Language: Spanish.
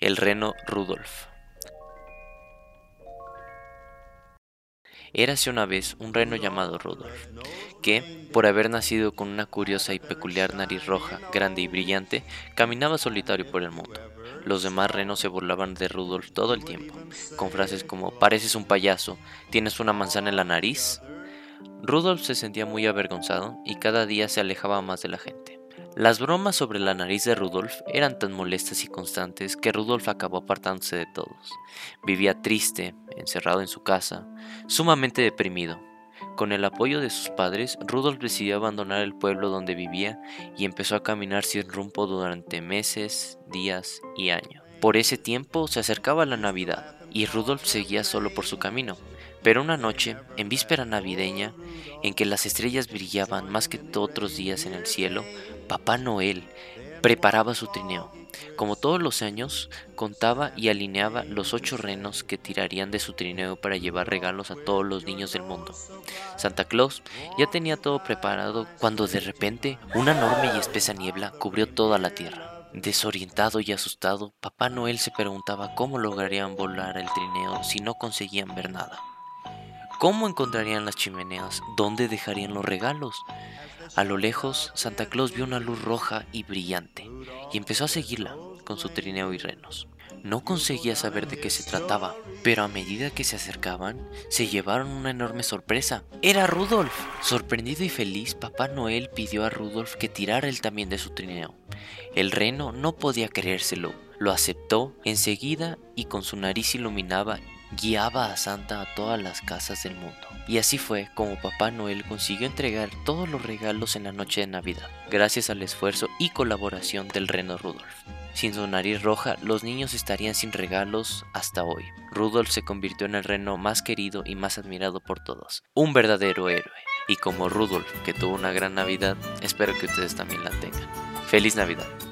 El reno Rudolf. Érase una vez un reno llamado Rudolf, que, por haber nacido con una curiosa y peculiar nariz roja, grande y brillante, caminaba solitario por el mundo. Los demás renos se burlaban de Rudolf todo el tiempo, con frases como pareces un payaso, tienes una manzana en la nariz. Rudolf se sentía muy avergonzado y cada día se alejaba más de la gente. Las bromas sobre la nariz de Rudolf eran tan molestas y constantes que Rudolf acabó apartándose de todos. Vivía triste, encerrado en su casa, sumamente deprimido. Con el apoyo de sus padres, Rudolf decidió abandonar el pueblo donde vivía y empezó a caminar sin rumbo durante meses, días y años. Por ese tiempo se acercaba la Navidad y Rudolf seguía solo por su camino. Pero una noche, en víspera navideña, en que las estrellas brillaban más que otros días en el cielo, Papá Noel preparaba su trineo. Como todos los años, contaba y alineaba los ocho renos que tirarían de su trineo para llevar regalos a todos los niños del mundo. Santa Claus ya tenía todo preparado cuando de repente una enorme y espesa niebla cubrió toda la tierra. Desorientado y asustado, Papá Noel se preguntaba cómo lograrían volar el trineo si no conseguían ver nada. ¿Cómo encontrarían las chimeneas? ¿Dónde dejarían los regalos? A lo lejos, Santa Claus vio una luz roja y brillante y empezó a seguirla con su trineo y renos. No conseguía saber de qué se trataba, pero a medida que se acercaban, se llevaron una enorme sorpresa. ¡Era Rudolf! Sorprendido y feliz, Papá Noel pidió a Rudolf que tirara él también de su trineo. El reno no podía creérselo, lo aceptó enseguida y con su nariz iluminaba guiaba a Santa a todas las casas del mundo. Y así fue como Papá Noel consiguió entregar todos los regalos en la noche de Navidad, gracias al esfuerzo y colaboración del reno Rudolf. Sin su nariz roja, los niños estarían sin regalos hasta hoy. Rudolf se convirtió en el reno más querido y más admirado por todos, un verdadero héroe. Y como Rudolf, que tuvo una gran Navidad, espero que ustedes también la tengan. ¡Feliz Navidad!